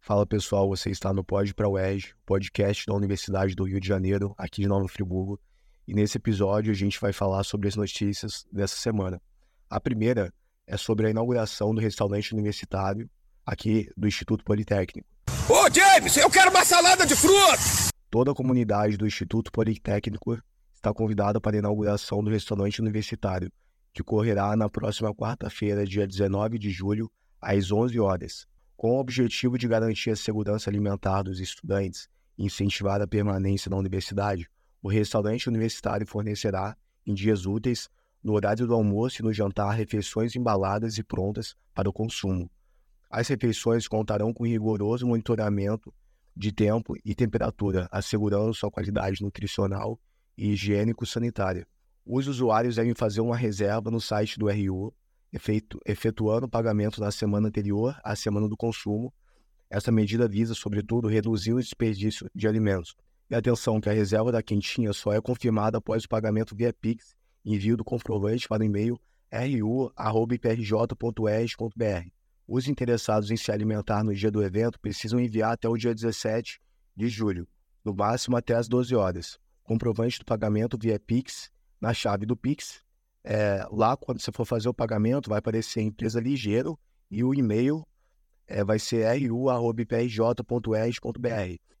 Fala pessoal, você está no Pod para UERJ, podcast da Universidade do Rio de Janeiro, aqui de Nova Friburgo. E nesse episódio a gente vai falar sobre as notícias dessa semana. A primeira é sobre a inauguração do restaurante universitário aqui do Instituto Politécnico. Ô James, eu quero uma salada de frutas! Toda a comunidade do Instituto Politécnico está convidada para a inauguração do restaurante universitário, que ocorrerá na próxima quarta-feira, dia 19 de julho, às 11 horas com o objetivo de garantir a segurança alimentar dos estudantes e incentivar a permanência na universidade, o restaurante universitário fornecerá, em dias úteis, no horário do almoço e no jantar, refeições embaladas e prontas para o consumo. As refeições contarão com rigoroso monitoramento de tempo e temperatura, assegurando sua qualidade nutricional e higiênico-sanitária. Os usuários devem fazer uma reserva no site do RU efetuando o pagamento na semana anterior à semana do consumo. Essa medida visa, sobretudo, reduzir o desperdício de alimentos. E atenção que a reserva da quentinha só é confirmada após o pagamento via Pix envio do comprovante para o e-mail ru.iprj.es.br. Os interessados em se alimentar no dia do evento precisam enviar até o dia 17 de julho, no máximo até às 12 horas. Comprovante do pagamento via Pix na chave do Pix é, lá, quando você for fazer o pagamento, vai aparecer empresa ligeiro e o e-mail é, vai ser ru.prj.es.br.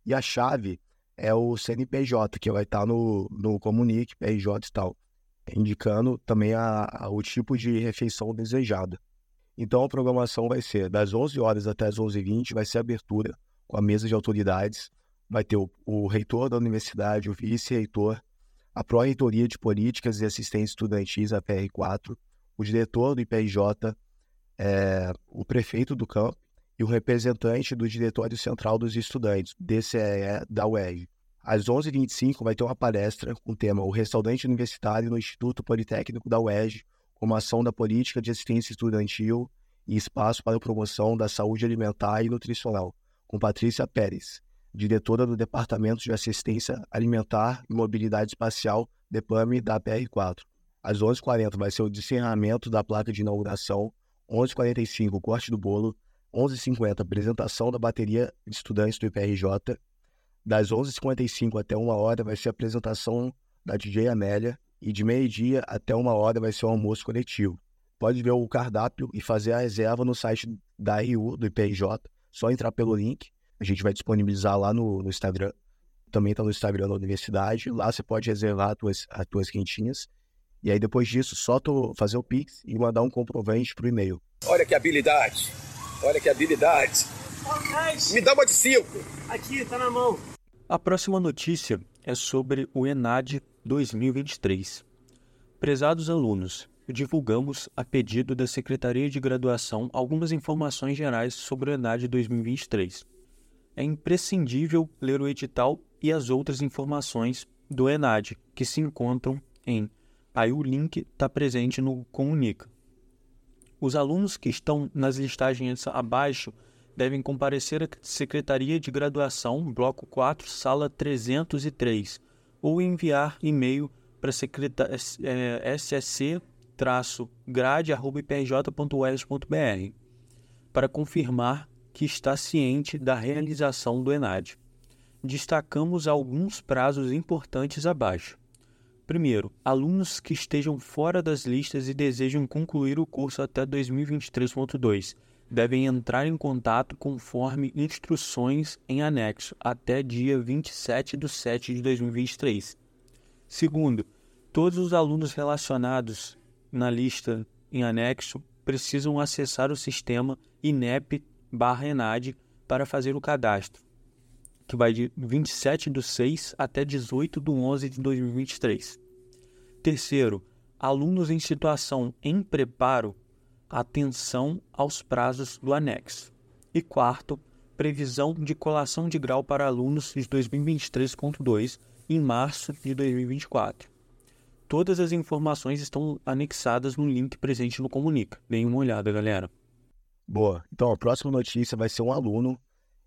E a chave é o CNPJ, que vai estar no, no Comunique, PRJ e tal, indicando também a, a, o tipo de refeição desejada. Então, a programação vai ser das 11 horas até as 11h20, vai ser abertura com a mesa de autoridades, vai ter o, o reitor da universidade, o vice-reitor, a Pró-Reitoria de Políticas e Assistência Estudantis, a PR4, o diretor do IPRJ, é, o prefeito do campo e o representante do Diretório Central dos Estudantes, DCE da UERJ. Às 11h25 vai ter uma palestra com o tema O Restaurante Universitário no Instituto Politécnico da UERJ, como ação da política de assistência estudantil e espaço para a promoção da saúde alimentar e nutricional, com Patrícia Pérez, diretora do Departamento de Assistência Alimentar e Mobilidade Espacial, DEPAME, da PR4. Às 11h40 vai ser o descerramento da placa de inauguração, 11h45 o corte do bolo, 11h50 apresentação da bateria de estudantes do IPRJ, das 11h55 até 1 hora vai ser a apresentação da DJ Amélia e de meio-dia até 1 hora vai ser o almoço coletivo. Pode ver o cardápio e fazer a reserva no site da RU, do IPRJ, só entrar pelo link a gente vai disponibilizar lá no, no Instagram. Também está no Instagram da universidade. Lá você pode reservar as tuas, as tuas quentinhas. E aí, depois disso, só tu fazer o Pix e mandar um comprovante pro e-mail. Olha que habilidade! Olha que habilidade! Me dá uma de cinco! Aqui, tá na mão. A próxima notícia é sobre o ENAD 2023. Prezados alunos, divulgamos, a pedido da Secretaria de Graduação, algumas informações gerais sobre o ENAD 2023 é imprescindível ler o edital e as outras informações do ENAD, que se encontram em. Aí o link está presente no Comunica. Os alunos que estão nas listagens abaixo devem comparecer à Secretaria de Graduação, Bloco 4, Sala 303, ou enviar e-mail para é, ssc-grade.iprj.us.br para confirmar que está ciente da realização do ENAD. Destacamos alguns prazos importantes abaixo. Primeiro, alunos que estejam fora das listas e desejam concluir o curso até 2023.2 devem entrar em contato conforme instruções em anexo até dia 27 de 7 de 2023. Segundo, todos os alunos relacionados na lista em anexo precisam acessar o sistema INEP barra ENAD para fazer o cadastro, que vai de 27 do 6 até 18 do 11 de 2023. Terceiro, alunos em situação em preparo, atenção aos prazos do anexo. E quarto, previsão de colação de grau para alunos de 2023.2 em março de 2024. Todas as informações estão anexadas no link presente no Comunica. Deem uma olhada, galera. Boa. Então, a próxima notícia vai ser um aluno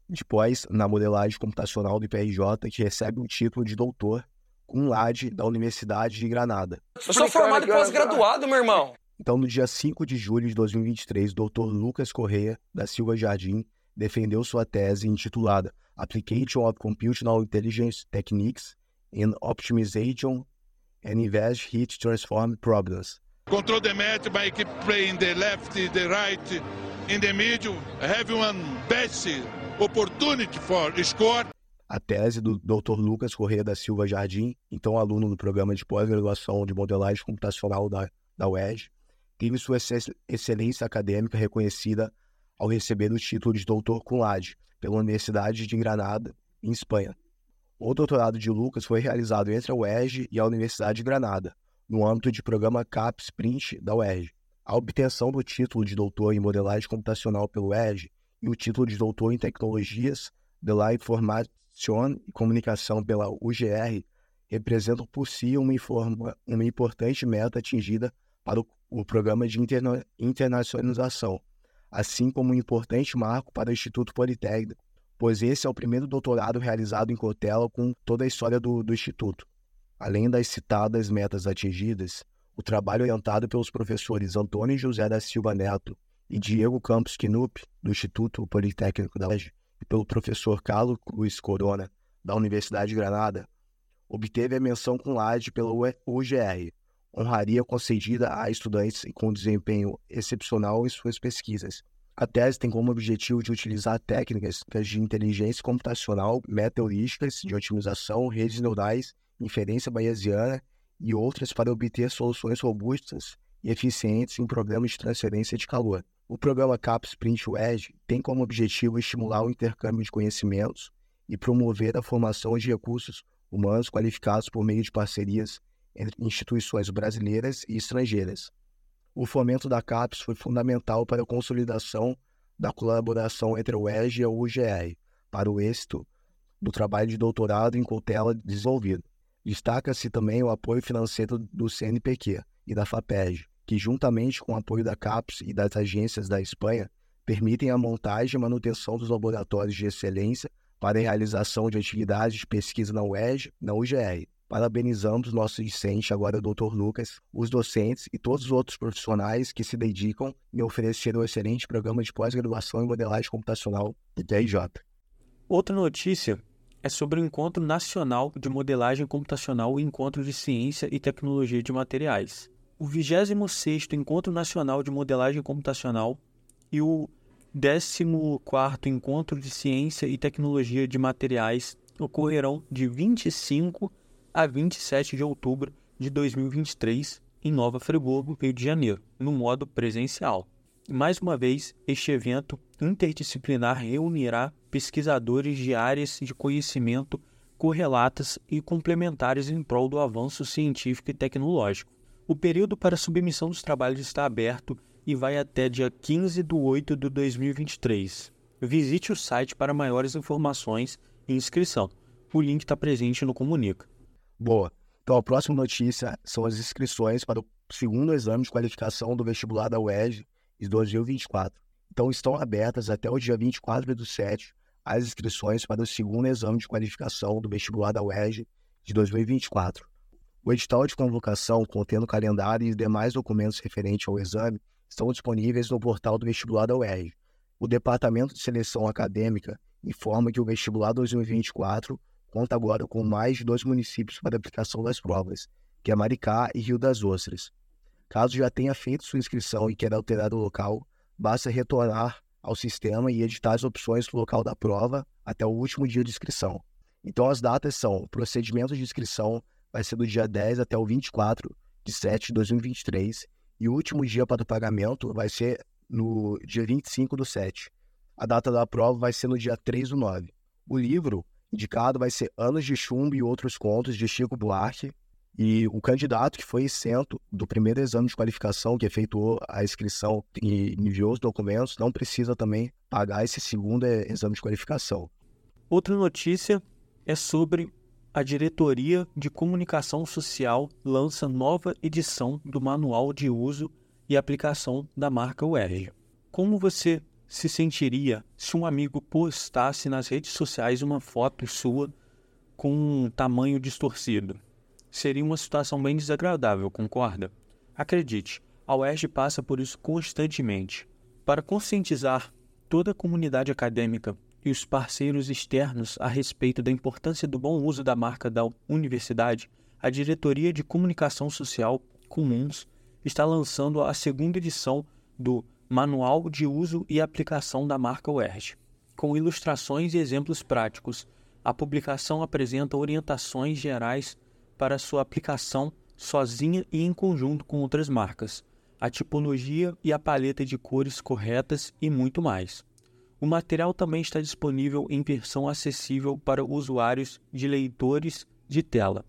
de pós na modelagem computacional do IPRJ que recebe um título de doutor cum laude da Universidade de Granada. Eu sou formado e pós-graduado, meu irmão. Então, no dia 5 de julho de 2023, o Dr. Lucas Correia da Silva Jardim defendeu sua tese intitulada Application of Computational Intelligence Techniques in Optimization and Invest Heat Transform Problems. Control the match by keep playing the left, the right, in the middle, have one best opportunity for score. A tese do Dr. Lucas Correia da Silva Jardim, então aluno do programa de pós-graduação de modelagem computacional da, da UERJ, teve sua excelência acadêmica reconhecida ao receber o título de doutor cum laude pela Universidade de Granada, em Espanha. O doutorado de Lucas foi realizado entre a UERJ e a Universidade de Granada, no âmbito do programa CAPS Print da UERJ. A obtenção do título de doutor em modelagem computacional pelo UERJ e o título de doutor em tecnologias de la e comunicação pela UGR representam por si uma, informa, uma importante meta atingida para o, o programa de interna, internacionalização, assim como um importante marco para o Instituto Politécnico, pois esse é o primeiro doutorado realizado em Cotela com toda a história do, do Instituto. Além das citadas metas atingidas, o trabalho orientado pelos professores Antônio José da Silva Neto e Diego Campos Knupp, do Instituto Politécnico da UERJ, e pelo professor Carlos Luiz Corona, da Universidade de Granada, obteve a menção com laje pela UGR, honraria concedida a estudantes com desempenho excepcional em suas pesquisas. A tese tem como objetivo de utilizar técnicas de inteligência computacional, metaheurísticas de otimização, redes neurais, inferência bayesiana e outras para obter soluções robustas e eficientes em problemas de transferência de calor. O programa CAPS Print Wedge tem como objetivo estimular o intercâmbio de conhecimentos e promover a formação de recursos humanos qualificados por meio de parcerias entre instituições brasileiras e estrangeiras. O fomento da CAPES foi fundamental para a consolidação da colaboração entre a UERJ e a UGR para o êxito do trabalho de doutorado em cautela desenvolvido. Destaca-se também o apoio financeiro do CNPq e da FAPEG, que, juntamente com o apoio da CAPES e das agências da Espanha, permitem a montagem e manutenção dos laboratórios de excelência para a realização de atividades de pesquisa na UERJ na UGR. Parabenizamos nosso discente, agora o Dr. Lucas, os docentes e todos os outros profissionais que se dedicam em oferecer um excelente programa de pós-graduação em modelagem computacional do TRJ. Outra notícia é sobre o Encontro Nacional de Modelagem Computacional e Encontro de Ciência e Tecnologia de Materiais. O 26º Encontro Nacional de Modelagem Computacional e o 14º Encontro de Ciência e Tecnologia de Materiais ocorrerão de 25 a 27 de outubro de 2023 em Nova Friburgo, Rio de Janeiro, no modo presencial. Mais uma vez, este evento interdisciplinar reunirá pesquisadores de áreas de conhecimento correlatas e complementares em prol do avanço científico e tecnológico. O período para submissão dos trabalhos está aberto e vai até dia 15 de 8 de 2023. Visite o site para maiores informações e inscrição. O link está presente no Comunica. Boa. Então, a próxima notícia são as inscrições para o segundo exame de qualificação do vestibular da UERJ de 2024. Então, estão abertas até o dia 24 do 7 as inscrições para o segundo exame de qualificação do vestibular da UERJ de 2024. O edital de convocação, contendo calendário e demais documentos referentes ao exame, estão disponíveis no portal do vestibular da UERJ. O Departamento de Seleção Acadêmica informa que o vestibular 2024 conta agora com mais de dois municípios para aplicação das provas, que é Maricá e Rio das Ostras. Caso já tenha feito sua inscrição e queira alterar o local, basta retornar ao sistema e editar as opções do local da prova até o último dia de inscrição. Então as datas são: procedimento de inscrição vai ser do dia 10 até o 24 de 7 de 2023 e o último dia para o pagamento vai ser no dia 25 do 7. A data da prova vai ser no dia 3 do 9. O livro indicado vai ser Anos de Chumbo e Outros Contos, de Chico Buarque. E o candidato que foi isento do primeiro exame de qualificação, que efetuou a inscrição e enviou os documentos, não precisa também pagar esse segundo eh, exame de qualificação. Outra notícia é sobre a Diretoria de Comunicação Social lança nova edição do Manual de Uso e Aplicação da marca UERJ. Como você se sentiria se um amigo postasse nas redes sociais uma foto sua com um tamanho distorcido? seria uma situação bem desagradável, concorda? Acredite, a UERJ passa por isso constantemente. Para conscientizar toda a comunidade acadêmica e os parceiros externos a respeito da importância do bom uso da marca da universidade, a Diretoria de Comunicação Social Comuns está lançando a segunda edição do Manual de Uso e Aplicação da Marca UERJ, com ilustrações e exemplos práticos. A publicação apresenta orientações gerais para sua aplicação sozinha e em conjunto com outras marcas, a tipologia e a paleta de cores corretas e muito mais. O material também está disponível em versão acessível para usuários de leitores de tela.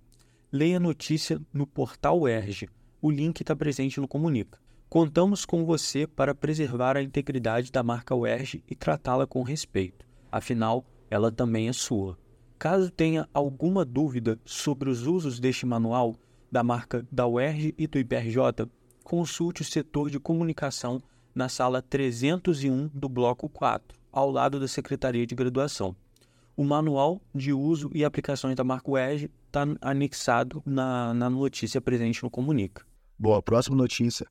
Leia a notícia no portal ERG. O link está presente no Comunica. Contamos com você para preservar a integridade da marca UERJ e tratá-la com respeito. Afinal, ela também é sua. Caso tenha alguma dúvida sobre os usos deste manual da marca da UERJ e do IPRJ, consulte o setor de comunicação na sala 301 do bloco 4, ao lado da Secretaria de Graduação. O manual de uso e aplicações da marca UERJ está anexado na, na notícia presente no Comunica. Boa, próxima notícia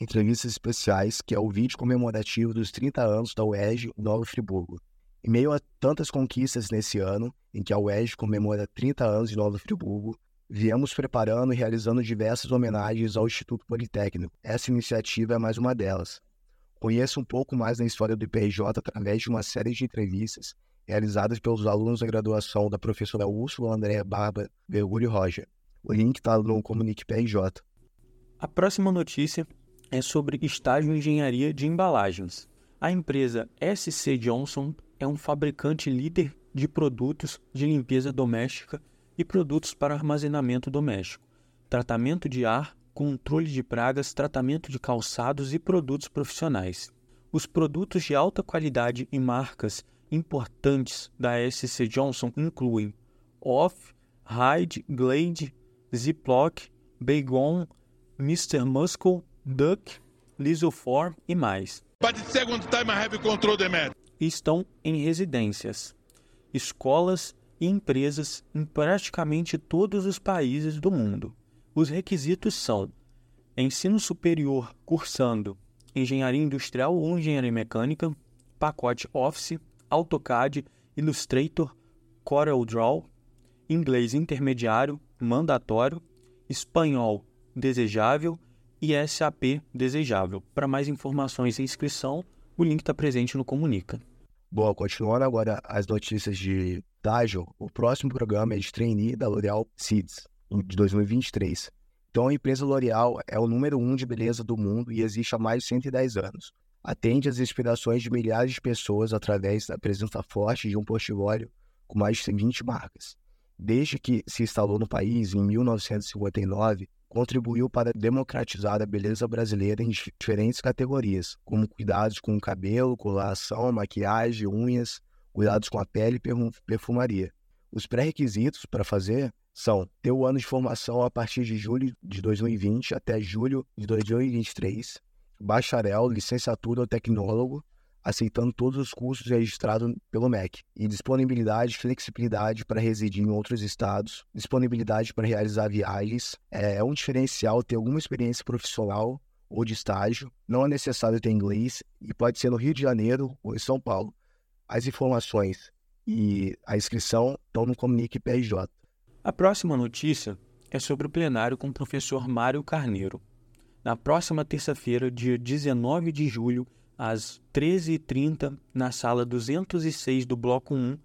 entrevistas especiais, que é o vídeo comemorativo dos 30 anos da UERJ Nova Friburgo. Em meio a tantas conquistas nesse ano, em que a UERJ comemora 30 anos de Nova Friburgo, viemos preparando e realizando diversas homenagens ao Instituto Politécnico. Essa iniciativa é mais uma delas. Conheça um pouco mais da história do IPRJ através de uma série de entrevistas realizadas pelos alunos da graduação da professora Úrsula Andréa Barba Vergulho Roja. O link está no Comunique PRJ. A próxima notícia é sobre estágio em engenharia de embalagens. A empresa SC Johnson é um fabricante líder de produtos de limpeza doméstica e produtos para armazenamento doméstico, tratamento de ar, controle de pragas, tratamento de calçados e produtos profissionais. Os produtos de alta qualidade e marcas importantes da SC Johnson incluem Off, Hyde, Glade, Ziploc, Baygon, Mr. Muscle, Duck, Lisoform e mais. Estão em residências, escolas e empresas em praticamente todos os países do mundo. Os requisitos são ensino superior cursando engenharia industrial ou engenharia mecânica, pacote Office, AutoCAD, Illustrator, CorelDRAW, inglês intermediário, mandatório, espanhol desejável e SAP desejável. Para mais informações e inscrição, o link está presente no Comunica. Bom, continuando agora as notícias de estágio, o próximo programa é de trainee da L'Oréal Seeds, de 2023. Então, a empresa L'Oréal é o número um de beleza do mundo e existe há mais de 110 anos. Atende às inspirações de milhares de pessoas através da presença forte de um portfólio com mais de 20 marcas. Desde que se instalou no país, em 1959, contribuiu para democratizar a beleza brasileira em diferentes categorias, como cuidados com o cabelo, coloração, maquiagem, unhas, cuidados com a pele e perfumaria. Os pré-requisitos para fazer são ter o ano de formação a partir de julho de 2020 até julho de 2023, bacharel, licenciatura ou tecnólogo, aceitando todos os cursos registrados pelo MEC, e disponibilidade flexibilidade para residir em outros estados, disponibilidade para realizar viagens. É, é um diferencial ter alguma experiência profissional ou de estágio, não é necessário ter inglês e pode ser no Rio de Janeiro ou em São Paulo. As informações e a inscrição estão no Comunique PRJ. A próxima notícia é sobre o plenário com o professor Mário Carneiro. Na próxima terça-feira, dia 19 de julho, às 13h30, na sala 206 do Bloco 1,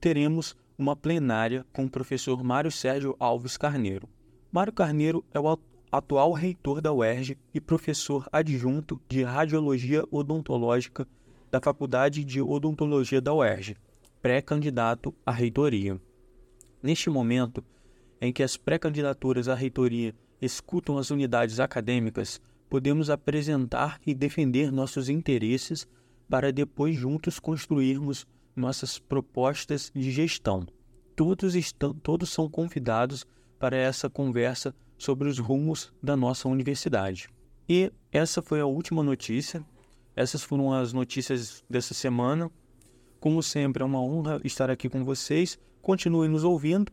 teremos uma plenária com o professor Mário Sérgio Alves Carneiro. Mário Carneiro é o atual reitor da UERJ e professor adjunto de Radiologia Odontológica da Faculdade de Odontologia da UERJ, pré-candidato à reitoria. Neste momento em que as pré-candidaturas à reitoria escutam as unidades acadêmicas, podemos apresentar e defender nossos interesses para depois juntos construirmos nossas propostas de gestão. Todos, estão, todos são convidados para essa conversa sobre os rumos da nossa universidade. E essa foi a última notícia. Essas foram as notícias dessa semana. Como sempre, é uma honra estar aqui com vocês. Continuem nos ouvindo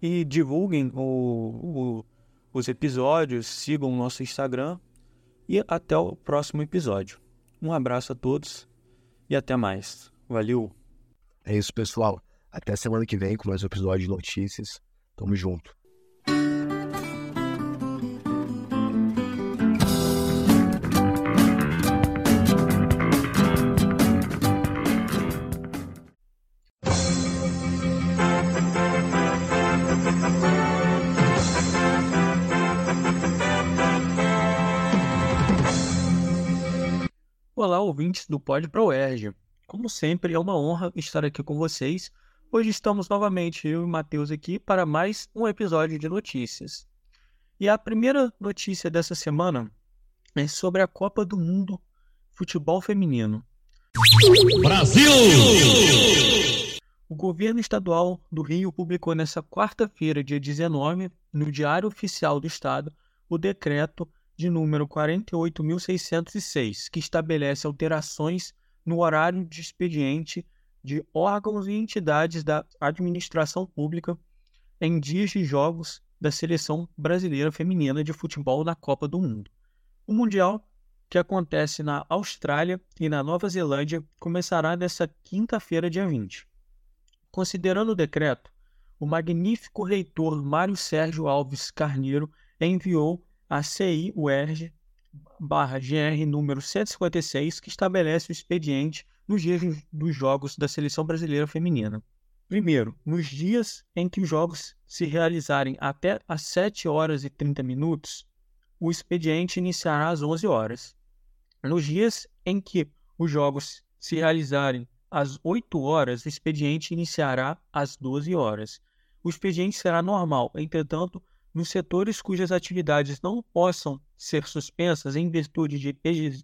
e divulguem o, o, os episódios, sigam o nosso Instagram e até o próximo episódio. Um abraço a todos e até mais. Valeu! É isso, pessoal. Até semana que vem com mais um episódio de notícias. Tamo junto. Olá, ouvintes do Pod Pro UERJ. Como sempre, é uma honra estar aqui com vocês. Hoje estamos novamente, eu e Matheus aqui, para mais um episódio de notícias. E a primeira notícia dessa semana é sobre a Copa do Mundo Futebol Feminino. Brasil! O governo estadual do Rio publicou nesta quarta-feira, dia 19, no Diário Oficial do Estado, o decreto de número 48.606, que estabelece alterações no horário de expediente de órgãos e entidades da administração pública em dias de jogos da seleção brasileira feminina de futebol na Copa do Mundo. O Mundial, que acontece na Austrália e na Nova Zelândia, começará nesta quinta-feira, dia 20. Considerando o decreto, o magnífico reitor Mário Sérgio Alves Carneiro enviou a CI-UERJ barra GR número 156, que estabelece o expediente nos dias dos jogos da Seleção Brasileira Feminina. Primeiro, nos dias em que os jogos se realizarem até às 7 horas e 30 minutos, o expediente iniciará às 11 horas. Nos dias em que os jogos se realizarem às 8 horas, o expediente iniciará às 12 horas. O expediente será normal, entretanto, nos setores cujas atividades não possam ser suspensas em virtude de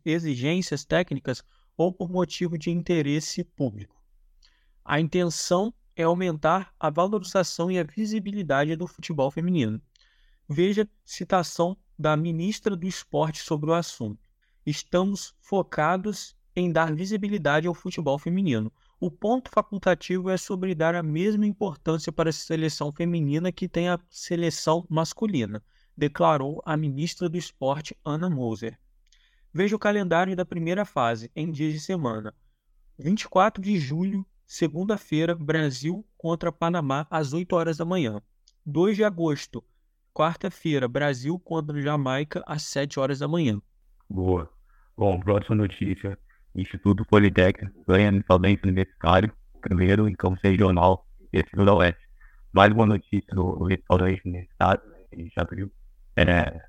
exigências técnicas ou por motivo de interesse público. A intenção é aumentar a valorização e a visibilidade do futebol feminino. Veja citação da ministra do Esporte sobre o assunto. Estamos focados em dar visibilidade ao futebol feminino, o ponto facultativo é sobre dar a mesma importância para a seleção feminina que tem a seleção masculina, declarou a ministra do Esporte Ana Moser. Veja o calendário da primeira fase, em dias de semana. 24 de julho, segunda-feira, Brasil contra Panamá, às 8 horas da manhã. 2 de agosto, quarta-feira, Brasil contra Jamaica, às 7 horas da manhã. Boa. Bom, próxima notícia. Instituto Politécnico ganha insolvência universitário, primeiro em campo regional e da Oeste. Mais uma notícia do restaurante universitário, a gente viu. É,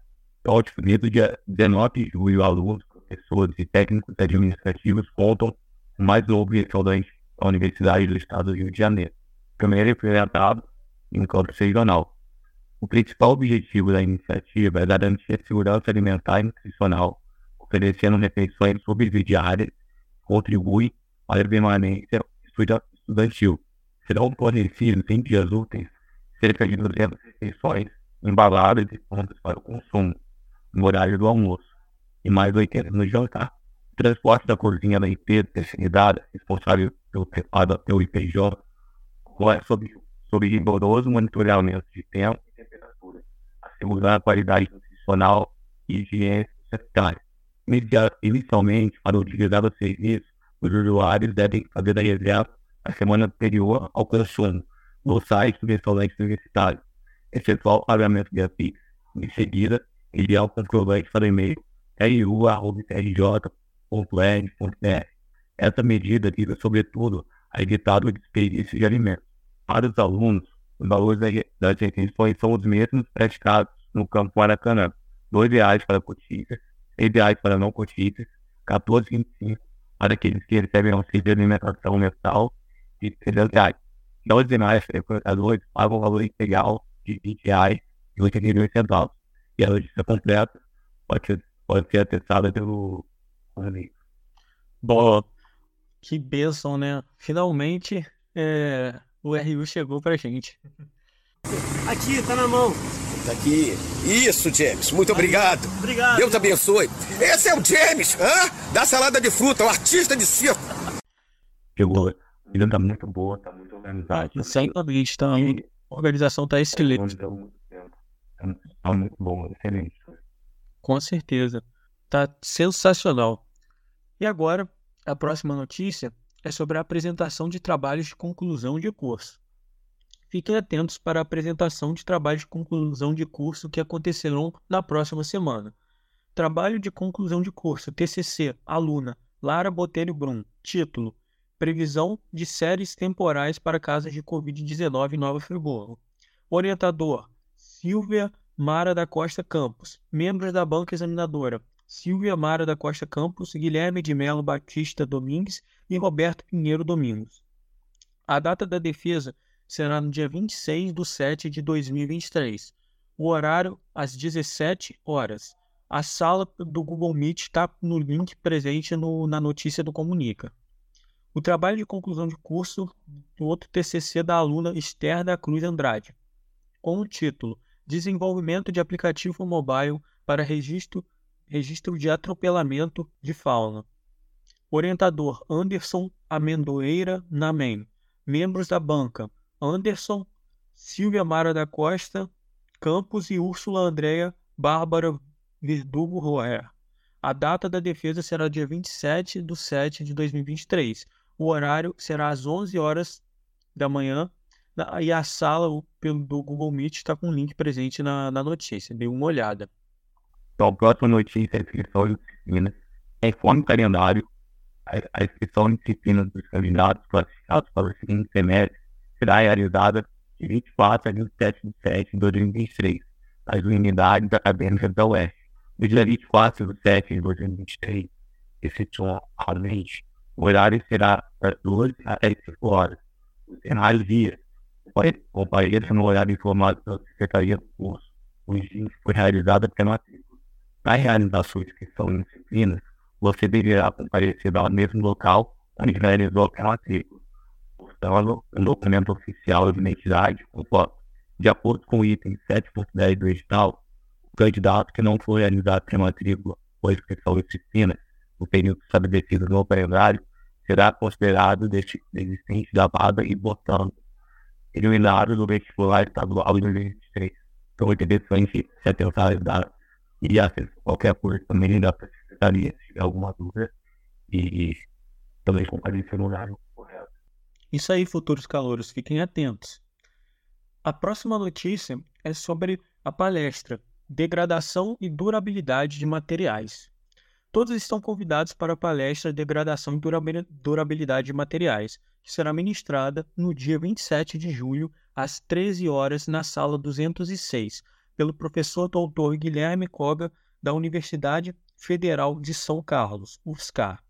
ótimo, desde o dia 19 de julho, alunos, professores e técnicos administrativos contam mais novo restaurante da Universidade do Estado do Rio de Janeiro. Primeiro implementado em campo regional. O principal objetivo da iniciativa é garantir a segurança alimentar e nutricional oferecendo refeições subsidiárias, contribui para a permanência estudantil. Serão fornecidos em dias úteis cerca de 200 refeições embaladas e prontas para o consumo, no horário do almoço, e mais 80 no jantar. O transporte da cozinha da empresa terceirizada, responsável pelo preparo pelo IPJ, é sob, sob rigoroso monitoramento de tempo e temperatura, assegurando a qualidade nutricional e higiene sanitária. Inicialmente, para utilizar o serviço, os usuários devem fazer a reserva a semana anterior ao consumo no site do restaurante universitário, efetuar o pagamento via Pix. Em seguida, enviar o comprovante para o e-mail ru.rj.ed.br. Essa medida visa, sobretudo, a evitar o desperdício de alimentos. Para os alunos, os valores das refeições são os mesmos praticados no campo Maracanã. R$ reais para cotistas ideais para não cotistas, 14,25 para aqueles que recebem auxílio de alimentação mensal de 300 reais. Então, os demais frequentadores pagam o valor integral de 20 reais e 82 centavos. E a notícia completa pode ser, pode ser atestada pelo amigo. Bom, que bênção, né? Finalmente é, o RU chegou pra gente. Aqui, tá na mão. Aqui. Isso, James. Muito obrigado. Obrigado. Deus te abençoe. Esse é o James, hã? Da salada de fruta, o artista de circo. Chegou. A vida tá muito boa, tá muito organizada. Exatamente, tá. A organização está excelente. Está muito bom, excelente. Com certeza. Está sensacional. E agora, a próxima notícia é sobre a apresentação de trabalhos de conclusão de curso. Fiquem atentos para a apresentação de trabalhos de conclusão de curso que acontecerão na próxima semana. Trabalho de conclusão de curso, TCC, aluna Lara Botelho Brum. Título: Previsão de séries temporais para casos de Covid-19 em Nova Friburgo. Orientador: Silvia Mara da Costa Campos. Membros da banca examinadora: Silvia Mara da Costa Campos, Guilherme de Melo Batista Domingues e Roberto Pinheiro Domingos. A data da defesa será no dia 26 de 7 de 2023. O horário às 17 horas. A sala do Google Meet está no link presente no, na notícia do Comunica. O trabalho de conclusão de curso do outro TCC da aluna Esther da Cruz Andrade, com o título Desenvolvimento de aplicativo mobile para registro, registro de atropelamento de fauna. Orientador Anderson Amendoeira Namen. Membros da banca Anderson, Silvia Mara da Costa, Campos e Úrsula Andréa Bárbara Verdugo Roer. A data da defesa será dia 27 de 7 de 2023. O horário será às 11 horas da manhã e a sala do Google Meet está com o link presente na, na notícia. Dê uma olhada. Então, a próxima notícia é a inscrição de disciplinas. Conforme o calendário, a, a inscrição de disciplinas dos candidatos classificados para o seguinte semestre será realizada de 24 a 27 de 7 de 2023, nas unidades acadêmicas da UES. No dia 24 de 7 de 2023, excepcionalmente, o horário será das 12 até 5 horas. Os demais dias, compareça no horário informado pela Secretaria do Curso. Os dias foi realizada pela matrícula. Na realização de inscrição em disciplinas, você deverá comparecer ao mesmo local onde realizou a matrícula. Portanto, um documento oficial de identidade com. De acordo com o item 7.10 do edital, candidato que não for realizado a matrícula ou inscrição em no período estabelecido no calendário será considerado desistente da vaga e, portanto, eliminado do vestibular estadual de 2023. Então, é interessante se atentar às datas e acessar qualquer coisa também da secretaria se tiver alguma dúvida e também comparecer no horário. Isso aí, futuros calouros, fiquem atentos. A próxima notícia é sobre a palestra Degradação e Durabilidade de Materiais. Todos estão convidados para a palestra Degradação e Durabilidade de Materiais, que será ministrada no dia 27 de julho, às 13 horas, na sala 206, pelo professor doutor Guilherme Koga, da Universidade Federal de São Carlos, UFSCar.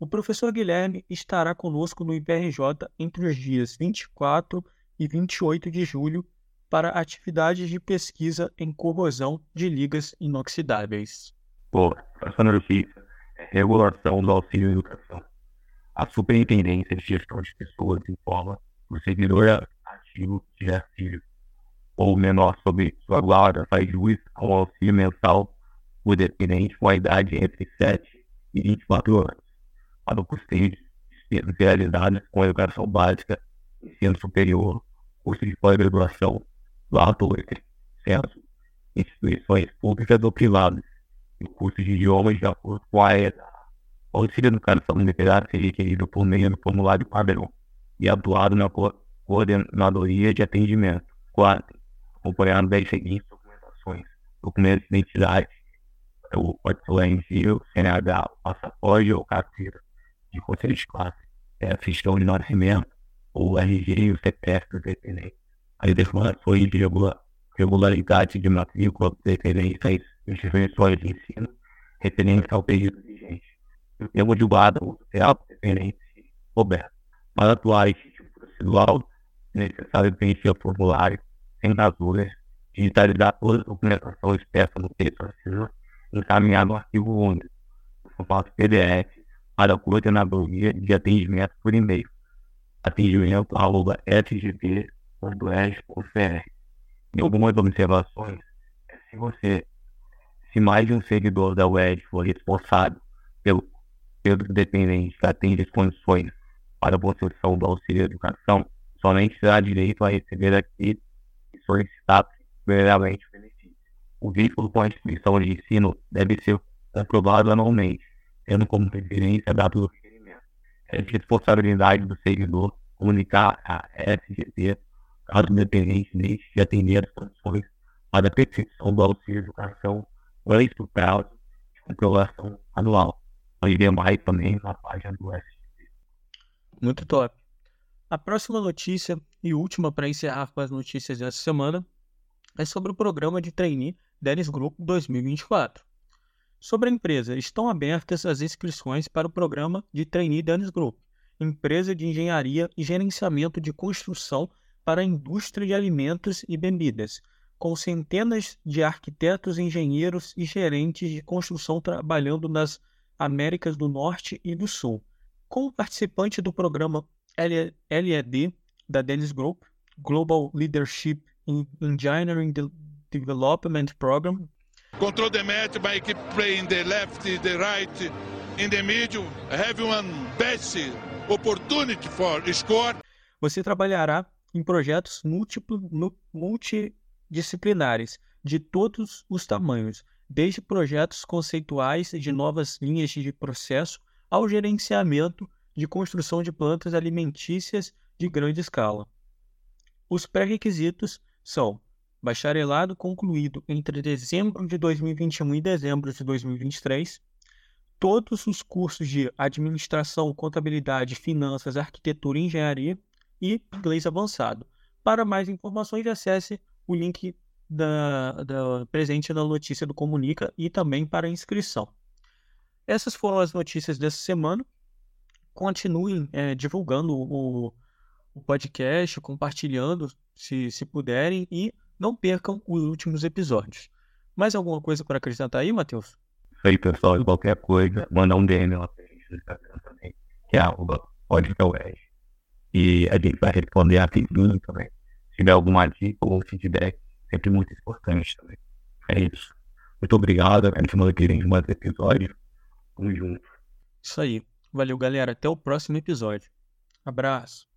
O professor Guilherme estará conosco no IPRJ entre os dias 24 e 28 de julho para atividades de pesquisa em corrosão de ligas inoxidáveis. Pô, essa notícia é regulação do auxílio educação. A Superintendência de Gestão de Pessoas informa o servidor ativo de auxílio ou menor sobre sua guarda faz jus ao auxílio mensal por dependente com a idade entre 7 e 24 anos, para o custeio de despesas realizadas com educação básica, ensino superior, curso de pós-graduação Laboratório, centro, instituições públicas ou privadas, e curso de idiomas de acordo com a ESA. O auxílio educação literária seria requerido por meio do formulário padrão e atuado na co coordenadoria de atendimento. 4. Acompanhado das seguintes documentações: documentos de identidade, o envio, CNH, passaporte ou carteira de conselho de classe, é, fichão de nascimento, ou RG o CPF do dependente as declarações de regularidade de matrícula referentes às instituições de ensino referentes ao período vigente. O termo de guarda social referente coberto. Para atuar em tipo procedural, é necessário preencher o formulário sem rasuras, digitalizar toda a documentação expressa no texto acima, encaminhar no arquivo único, no formato PDF, para a coordenadoria de atendimento por e-mail. Atendimento arroba sgp www.ed.fr. Em algumas observações, se você, se mais de um seguidor da web for responsável pelo, pelo dependente que atende as condições para a concessão do auxílio de educação, somente terá direito a receber aqui e solicitar primeiramente o benefício. O vínculo com a instituição de ensino deve ser aprovado anualmente, tendo como referência a data do requerimento. É de responsabilidade do servidor comunicar a SGT, caso independente deixe de atender as condições para a percepção do auxílio de educação antes do prazo de comprovação anual. Ver mais também na página do SGT. Muito top. A próxima notícia e última para encerrar com as notícias dessa semana é sobre o programa de trainee Dennis Group 2024. Sobre a empresa, estão abertas as inscrições para o programa de trainee Dennis Group, empresa de engenharia e gerenciamento de construção para a indústria de alimentos e bebidas, com centenas de arquitetos, engenheiros e gerentes de construção trabalhando nas Américas do Norte e do Sul. Como participante do programa LED da Dennis Group, Global Leadership in Engineering De Development Program. Control the match by keep playing the left, the right, in the middle, have one best opportunity for score. Você trabalhará em projetos múltiplo, multidisciplinares de todos os tamanhos, desde projetos conceituais de novas linhas de processo ao gerenciamento de construção de plantas alimentícias de grande escala. Os pré-requisitos são bacharelado concluído entre dezembro de 2021 e dezembro de 2023, todos os cursos de administração, contabilidade, finanças, arquitetura e engenharia e inglês avançado. Para mais informações, acesse o link da, da, presente na notícia do Comunica e também para inscrição. Essas foram as notícias dessa semana continuem é, divulgando o, o podcast, compartilhando se, se puderem e não percam os últimos episódios. Mais alguma coisa para acrescentar aí, Matheus? Isso aí, pessoal. Qualquer coisa, manda um DM lá pra gente no Instagram também, que é arroba E a gente vai responder a tudo também. Se tiver alguma dica ou feedback, sempre muito importante também. É isso. Muito obrigado. A gente que vem mais episódio. Tamo junto. Isso aí. Valeu, galera. Até o próximo episódio. Abraço.